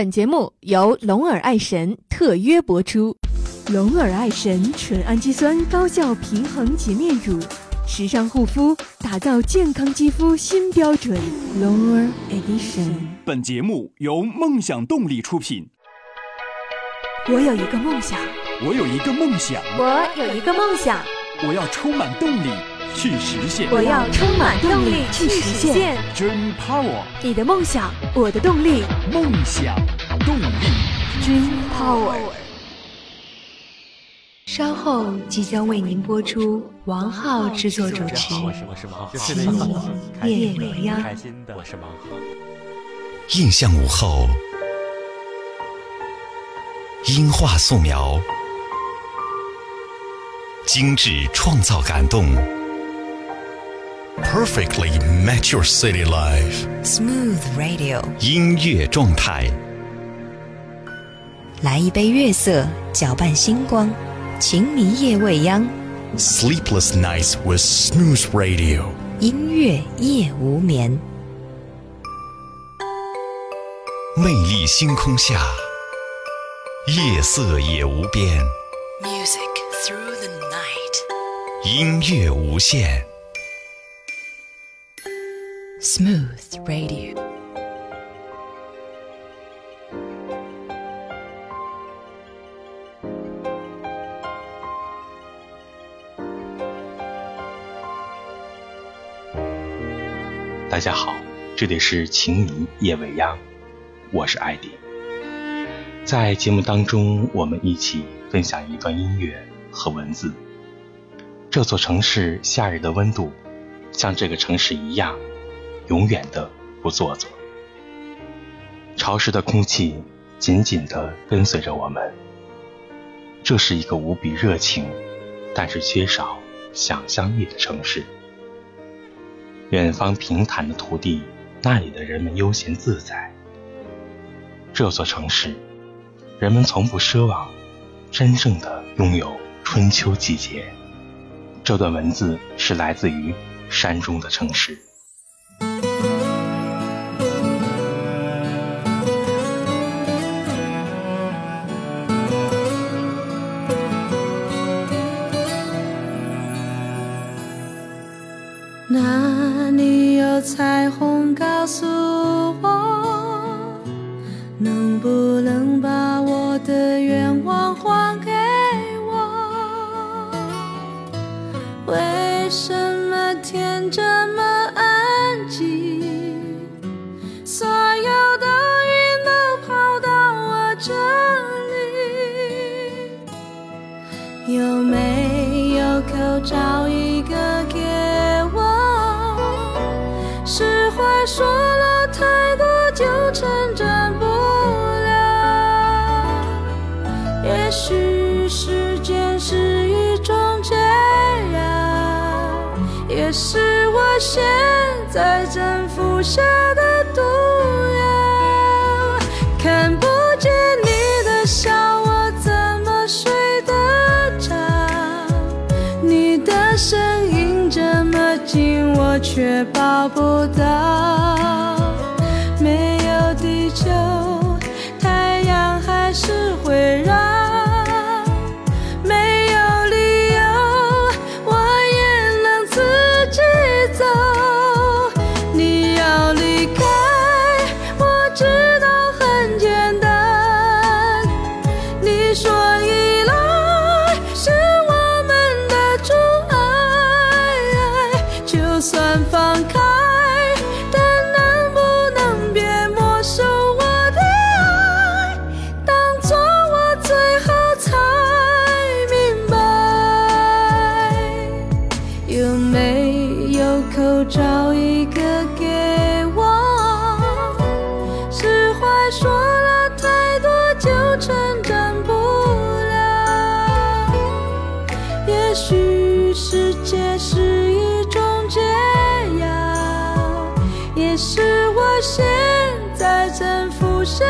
本节目由龙耳爱神特约播出。龙耳爱神纯氨基酸高效平衡洁面乳，时尚护肤，打造健康肌肤新标准。龙耳 Edition。本节目由梦想动力出品。我有一个梦想，我有一个梦想，我有一个梦想，我要充满动力去实现。我要充满动力去实现。Dream Power，你的梦想，我的动力。梦想动力。Dream Power。稍后即将为您播出王浩制作主持《奇异夜未央》。印象午后，音画素描，精致创造感动，perfectly match your city life。Smooth Radio，音乐状态，来一杯月色，搅拌星光，情迷夜未央，Sleepless nights with smooth radio。音乐夜无眠。魅力星空下，夜色也无边，Music through the night。音乐无限。Smooth Radio。大家好，这里是情迷夜未央，我是艾迪。在节目当中，我们一起分享一段音乐和文字。这座城市夏日的温度，像这个城市一样，永远的不做作。潮湿的空气紧紧地跟随着我们。这是一个无比热情，但是缺少想象力的城市。远方平坦的土地，那里的人们悠闲自在。这座城市，人们从不奢望真正的拥有春秋季节。这段文字是来自于山中的城市。哪里有彩虹？不到。是我现在正负向。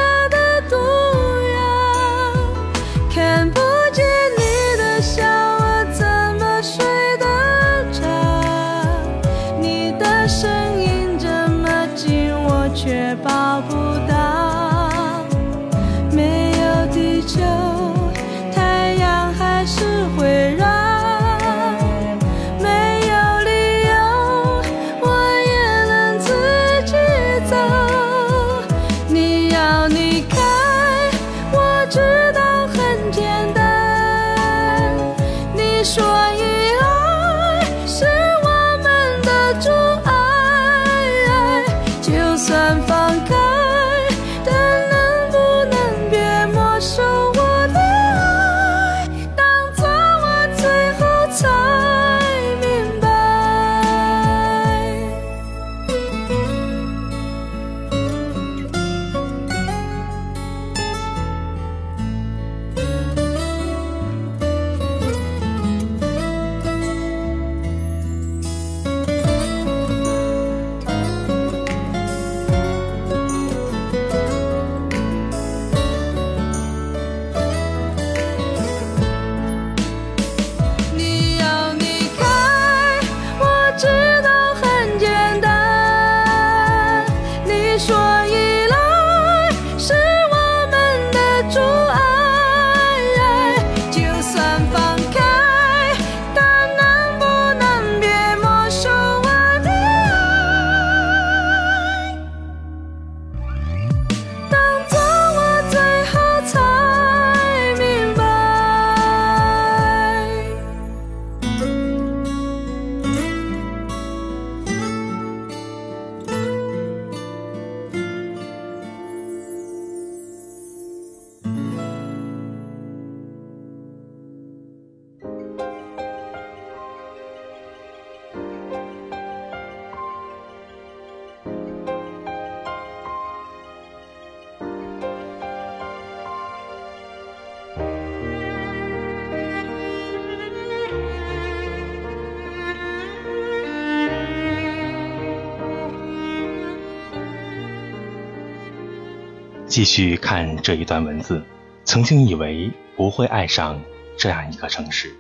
继续看这一段文字，曾经以为不会爱上这样一个城市，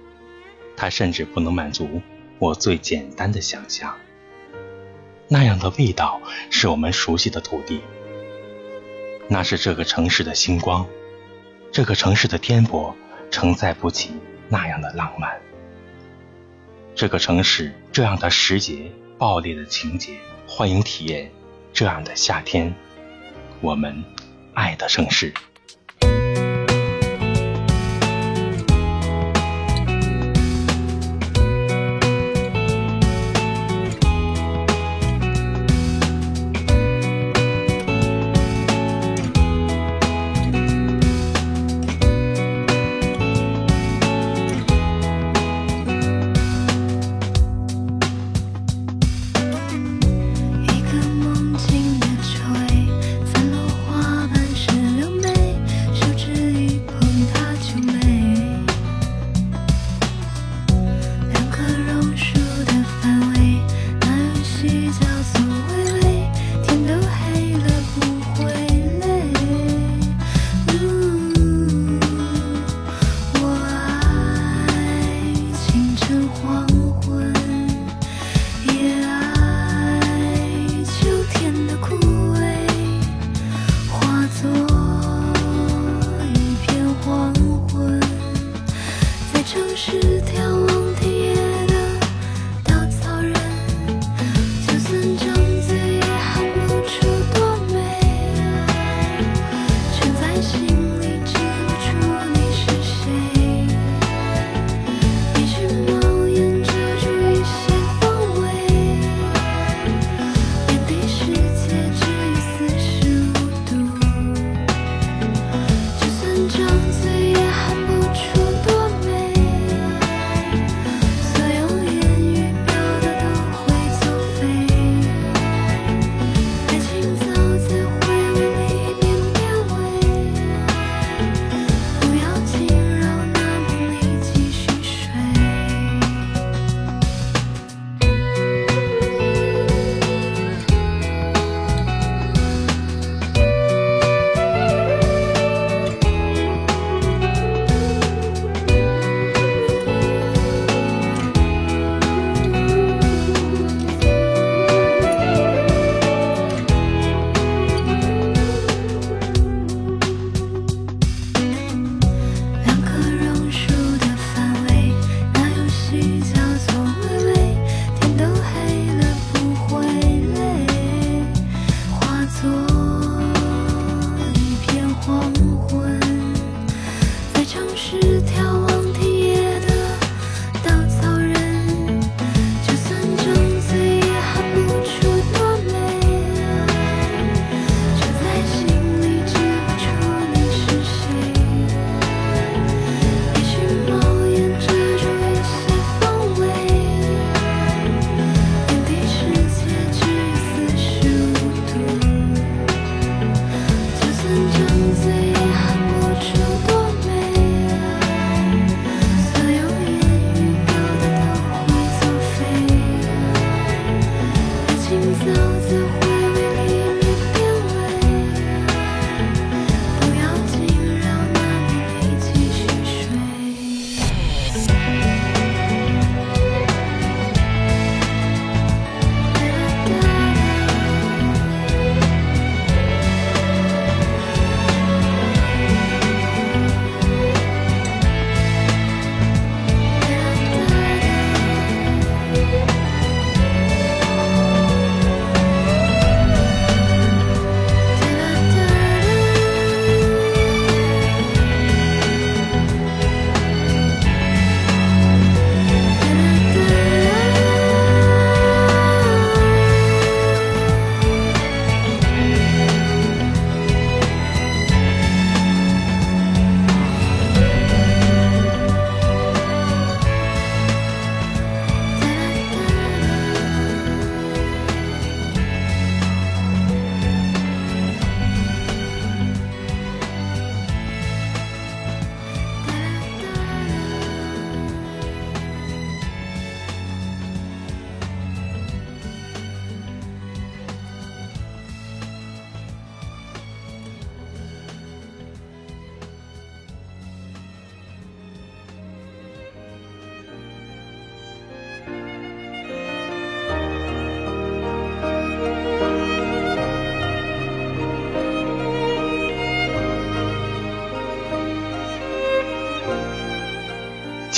它甚至不能满足我最简单的想象。那样的味道是我们熟悉的土地，那是这个城市的星光，这个城市的颠簸承载不起那样的浪漫。这个城市这样的时节，暴烈的情节，欢迎体验这样的夏天。我们爱的盛世。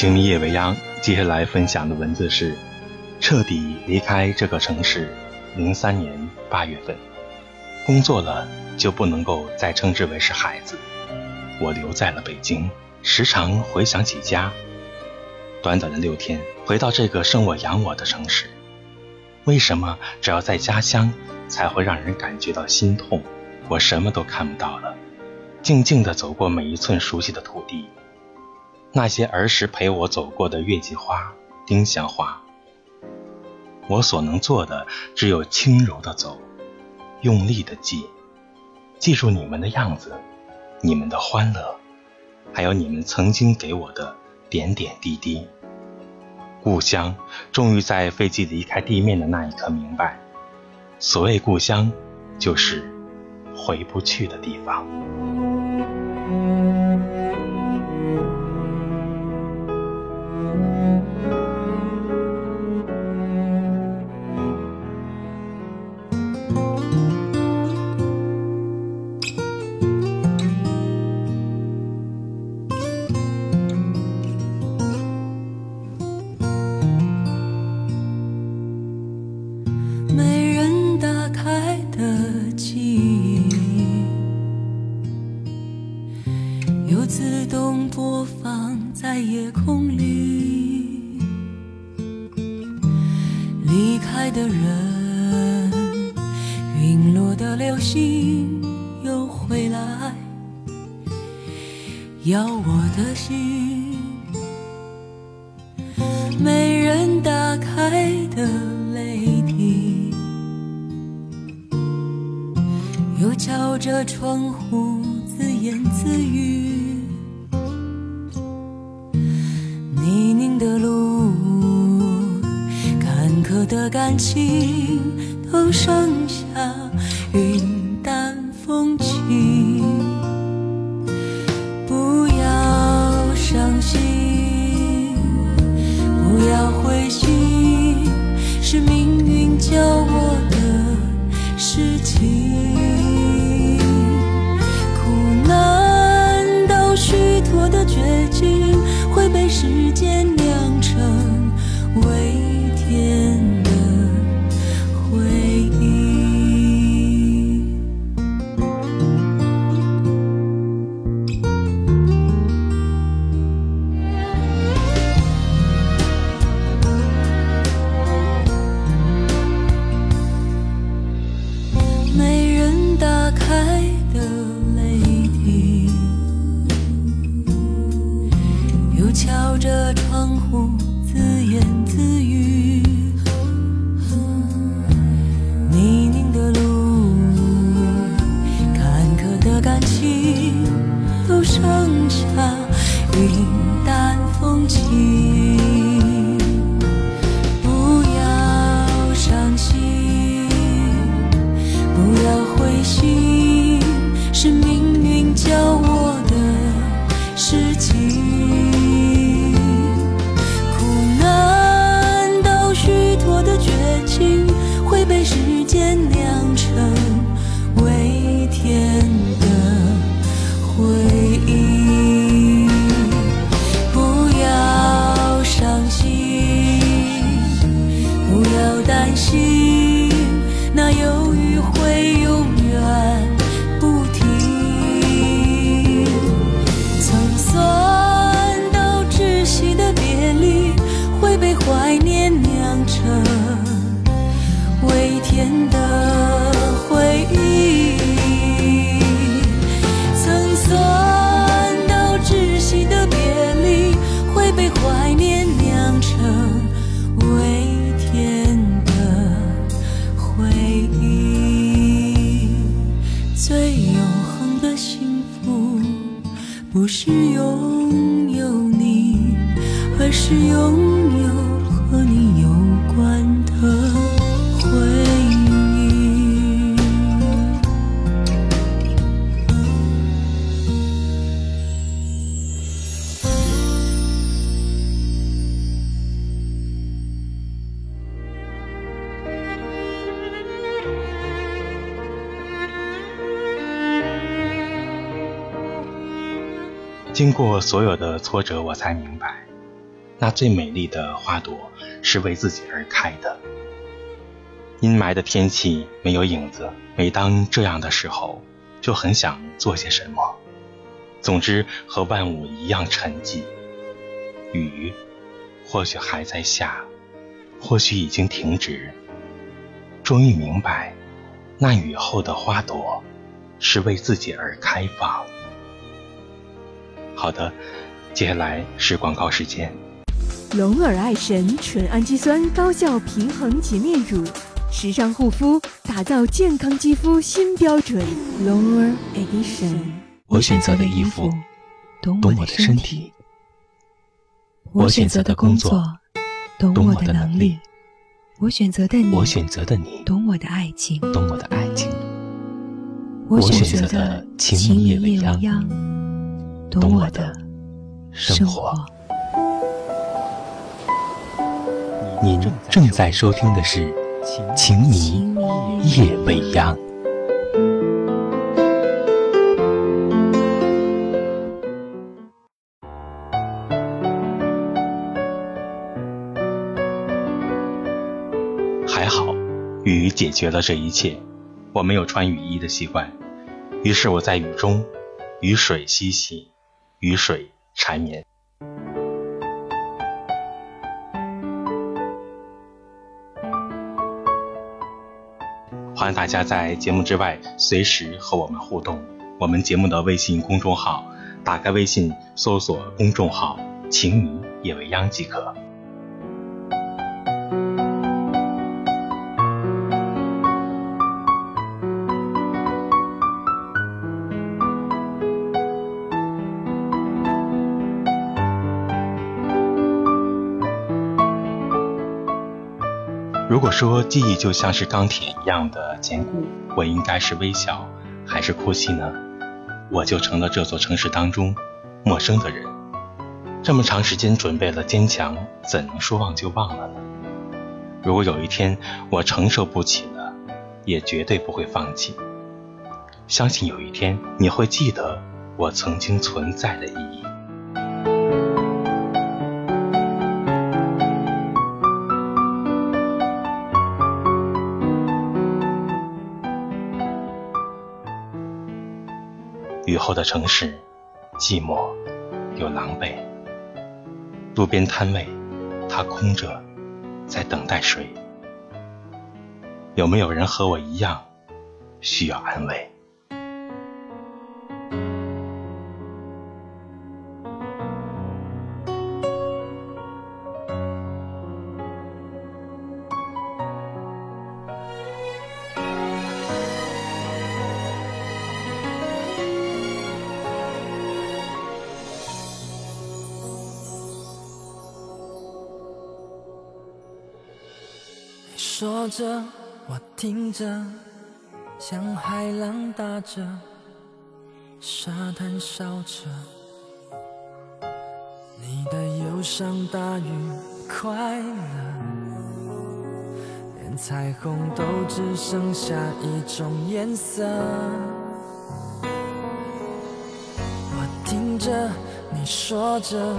情迷夜未央，接下来分享的文字是：彻底离开这个城市。零三年八月份，工作了就不能够再称之为是孩子。我留在了北京，时常回想起家。短短的六天，回到这个生我养我的城市，为什么只要在家乡才会让人感觉到心痛？我什么都看不到了，静静地走过每一寸熟悉的土地。那些儿时陪我走过的月季花、丁香花，我所能做的只有轻柔的走，用力的记，记住你们的样子，你们的欢乐，还有你们曾经给我的点点滴滴。故乡，终于在飞机离开地面的那一刻明白，所谓故乡，就是回不去的地方。里，离开的人，陨落的流星又回来，要我的心，没人打开的泪滴，又敲着窗户自言自语。的感情，都剩下云淡风轻。不要伤心，不要灰心是命运教我的事情，苦难到虚脱的绝境，会被时间是拥有你而是拥有经过所有的挫折，我才明白，那最美丽的花朵是为自己而开的。阴霾的天气没有影子，每当这样的时候，就很想做些什么。总之，和万物一样沉寂。雨，或许还在下，或许已经停止。终于明白，那雨后的花朵，是为自己而开放。好的，接下来是广告时间。龙尔爱神纯氨基酸高效平衡洁面乳，时尚护肤，打造健康肌肤新标准。龙尔 Edition。我选择的衣服，懂我的身体；我选择的工作，懂我的能力；我选择的你，我选择的你，懂我的爱情；懂我的爱情；我选择的情夜未央，懂我的生活。您正在收听的是《情迷夜未央》。还好，雨解决了这一切。我没有穿雨衣的习惯，于是我在雨中，雨水嬉戏，雨水缠绵。欢迎大家在节目之外随时和我们互动。我们节目的微信公众号，打开微信搜索公众号“情迷夜未央”即可。说记忆就像是钢铁一样的坚固，我应该是微笑还是哭泣呢？我就成了这座城市当中陌生的人。这么长时间准备了坚强，怎能说忘就忘了呢？如果有一天我承受不起了，也绝对不会放弃。相信有一天你会记得我曾经存在的意义。后的城市，寂寞又狼狈。路边摊位，它空着，在等待谁？有没有人和我一样，需要安慰？说着，我听着，像海浪打着，沙滩烧着，你的忧伤大于快乐，连彩虹都只剩下一种颜色。我听着，你说着，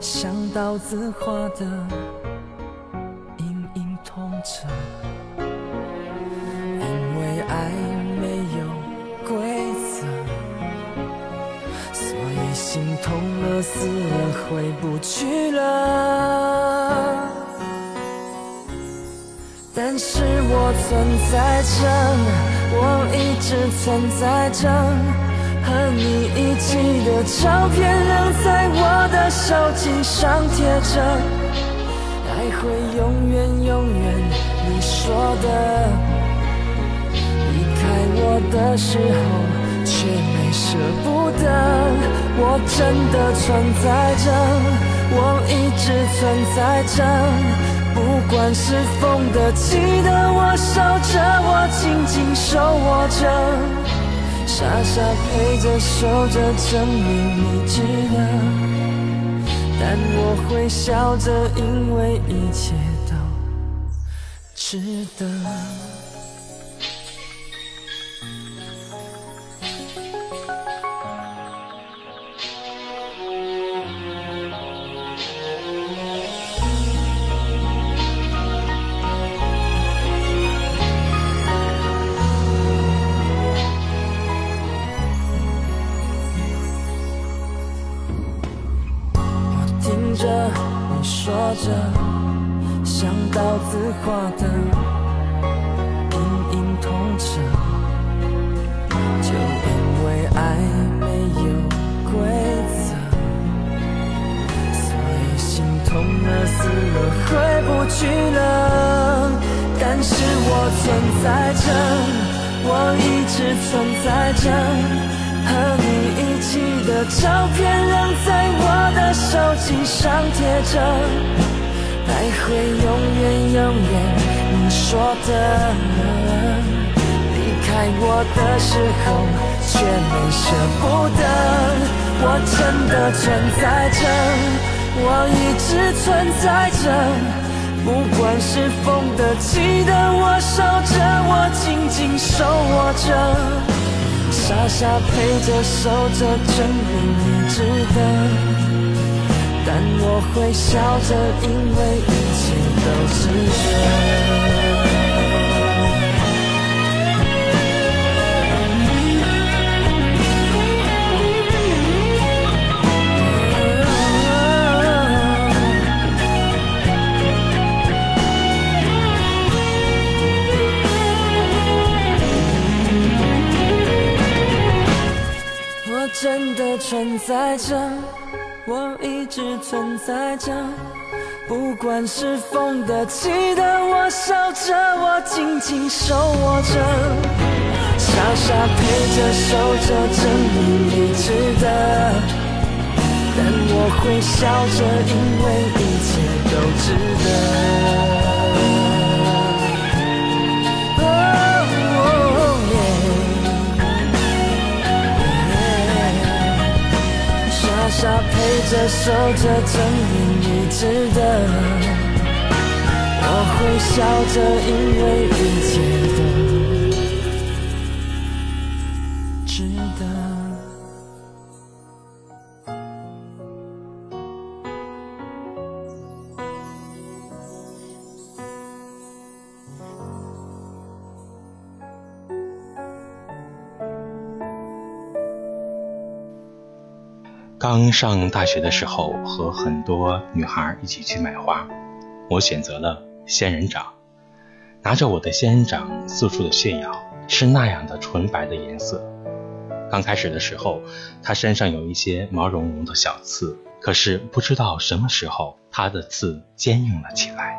像刀子划的。但是我存在着，我一直存在着，和你一起的照片仍在我的手机上贴着。爱会永远永远，你说的。离开我的时候，却没舍不得。我真的存在着，我一直存在着。不管是风的、起的，我守着，我紧紧手握着，傻傻陪着，守着，证明你值得。但我会笑着，因为一切都值得。的时候却没舍不得，我真的存在着，我一直存在着。不管是风的起的，我守着，我紧紧手握着。傻傻陪着，守着，证明你值得。但我会笑着，因为一切都值得。真的存在着，我一直存在着。不管是风的起的，我守着，我紧紧手握着。傻傻陪着，守着，证明你值得。但我会笑着，因为一切都值得。傻陪着，守着，证明你值得。我会笑着，因为一切都。刚上大学的时候，和很多女孩一起去买花，我选择了仙人掌。拿着我的仙人掌四处的炫耀，是那样的纯白的颜色。刚开始的时候，它身上有一些毛茸茸的小刺，可是不知道什么时候，它的刺坚硬了起来。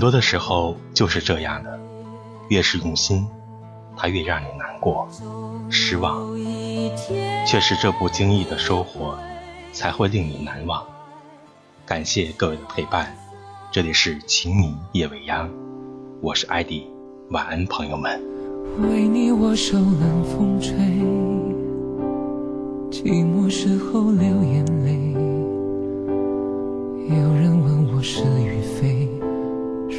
多的时候就是这样的，越是用心，它越让你难过、失望。却是这不经意的收获，才会令你难忘。感谢各位的陪伴，这里是情迷夜未央，我是艾迪，晚安，朋友们。为你我受冷风吹，寂寞时候流眼泪。有人问我是与非，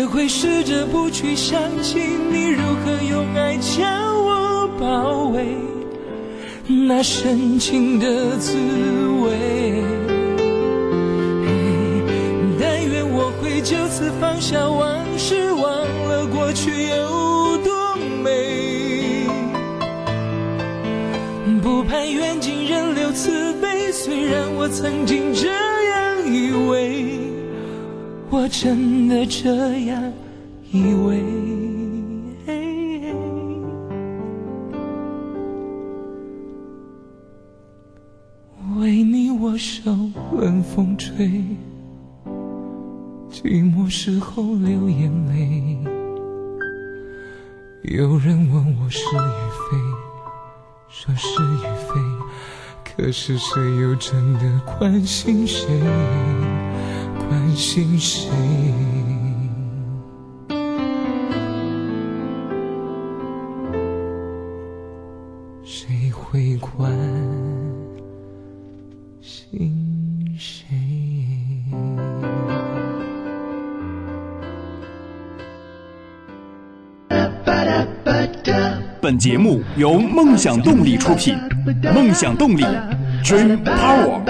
也会试着不去想起你如何用爱将我包围，那深情的滋味。但愿我会就此放下往事，忘了过去有多美。不盼缘尽人留慈悲，虽然我曾经这，我真的这样以为。为你我受冷风吹。寂寞时候流眼泪，有人问我是与非，说是与非，可是谁又真的关心谁？关心谁？谁会关心谁？本节目由梦想动力出品，梦想动力，Dream Power。